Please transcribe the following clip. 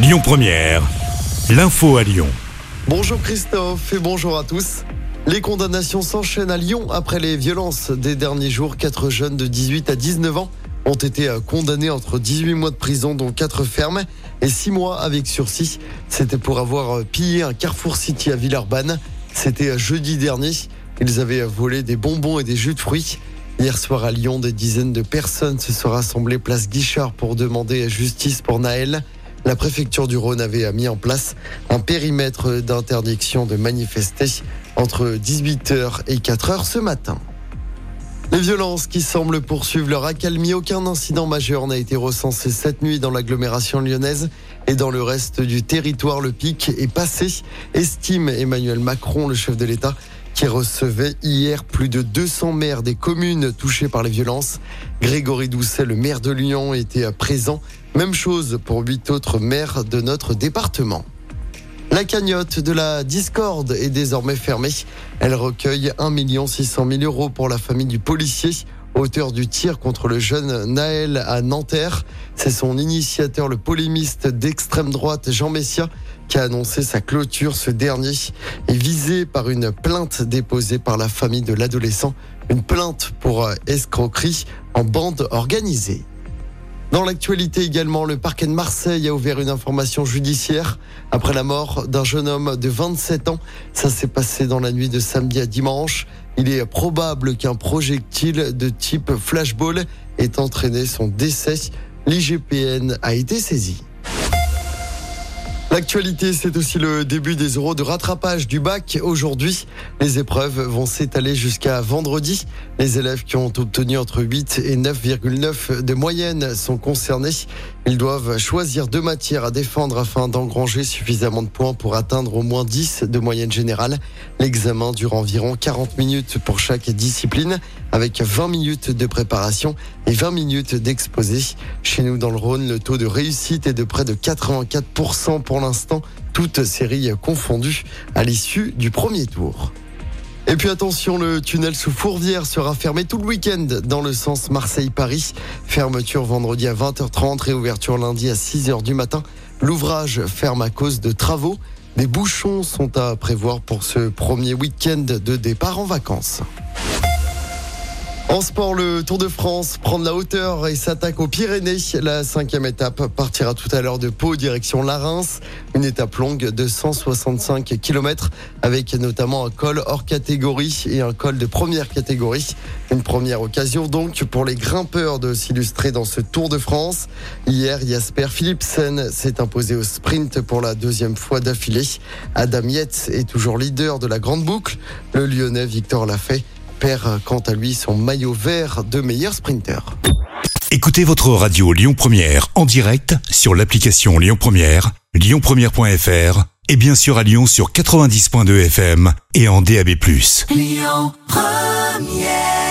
Lyon Première, l'info à Lyon. Bonjour Christophe et bonjour à tous. Les condamnations s'enchaînent à Lyon après les violences des derniers jours. Quatre jeunes de 18 à 19 ans ont été condamnés entre 18 mois de prison, dont 4 fermes, et 6 mois avec sursis. C'était pour avoir pillé un Carrefour City à Villeurbanne. C'était jeudi dernier. Ils avaient volé des bonbons et des jus de fruits. Hier soir à Lyon, des dizaines de personnes se sont rassemblées place Guichard pour demander justice pour Naël. La préfecture du Rhône avait mis en place un périmètre d'interdiction de manifester entre 18h et 4h ce matin. Les violences qui semblent poursuivre leur accalmie, aucun incident majeur n'a été recensé cette nuit dans l'agglomération lyonnaise et dans le reste du territoire. Le pic est passé, estime Emmanuel Macron, le chef de l'État qui recevait hier plus de 200 maires des communes touchées par les violences. Grégory Doucet, le maire de Lyon, était présent. Même chose pour huit autres maires de notre département. La cagnotte de la discorde est désormais fermée. Elle recueille 1 600 000 euros pour la famille du policier auteur du tir contre le jeune Naël à Nanterre. C'est son initiateur, le polémiste d'extrême droite Jean Messia, qui a annoncé sa clôture. Ce dernier est visé par une plainte déposée par la famille de l'adolescent, une plainte pour escroquerie en bande organisée. Dans l'actualité également, le parquet de Marseille a ouvert une information judiciaire après la mort d'un jeune homme de 27 ans. Ça s'est passé dans la nuit de samedi à dimanche. Il est probable qu'un projectile de type flashball ait entraîné son décès. L'IGPN a été saisi. L'actualité, c'est aussi le début des euros de rattrapage du bac. Aujourd'hui, les épreuves vont s'étaler jusqu'à vendredi. Les élèves qui ont obtenu entre 8 et 9,9 de moyenne sont concernés. Ils doivent choisir deux matières à défendre afin d'engranger suffisamment de points pour atteindre au moins 10 de moyenne générale. L'examen dure environ 40 minutes pour chaque discipline avec 20 minutes de préparation et 20 minutes d'exposé. Chez nous dans le Rhône, le taux de réussite est de près de 84% pour l'instant, toutes séries confondues à l'issue du premier tour. Et puis attention, le tunnel sous Fourvière sera fermé tout le week-end dans le sens Marseille-Paris. Fermeture vendredi à 20h30, réouverture lundi à 6h du matin. L'ouvrage ferme à cause de travaux. Des bouchons sont à prévoir pour ce premier week-end de départ en vacances. En sport, le Tour de France prend de la hauteur et s'attaque aux Pyrénées. La cinquième étape partira tout à l'heure de Pau, direction la Reims. Une étape longue de 165 km avec notamment un col hors catégorie et un col de première catégorie. Une première occasion donc pour les grimpeurs de s'illustrer dans ce Tour de France. Hier, Jasper Philipsen s'est imposé au sprint pour la deuxième fois d'affilée. Adam Yates est toujours leader de la grande boucle. Le Lyonnais Victor Lafay perd quant à lui son maillot vert de meilleur sprinter. Écoutez votre radio Lyon Première en direct sur l'application Lyon Première, lyonpremière.fr et bien sûr à Lyon sur 90.2 FM et en DAB+. Lyon Première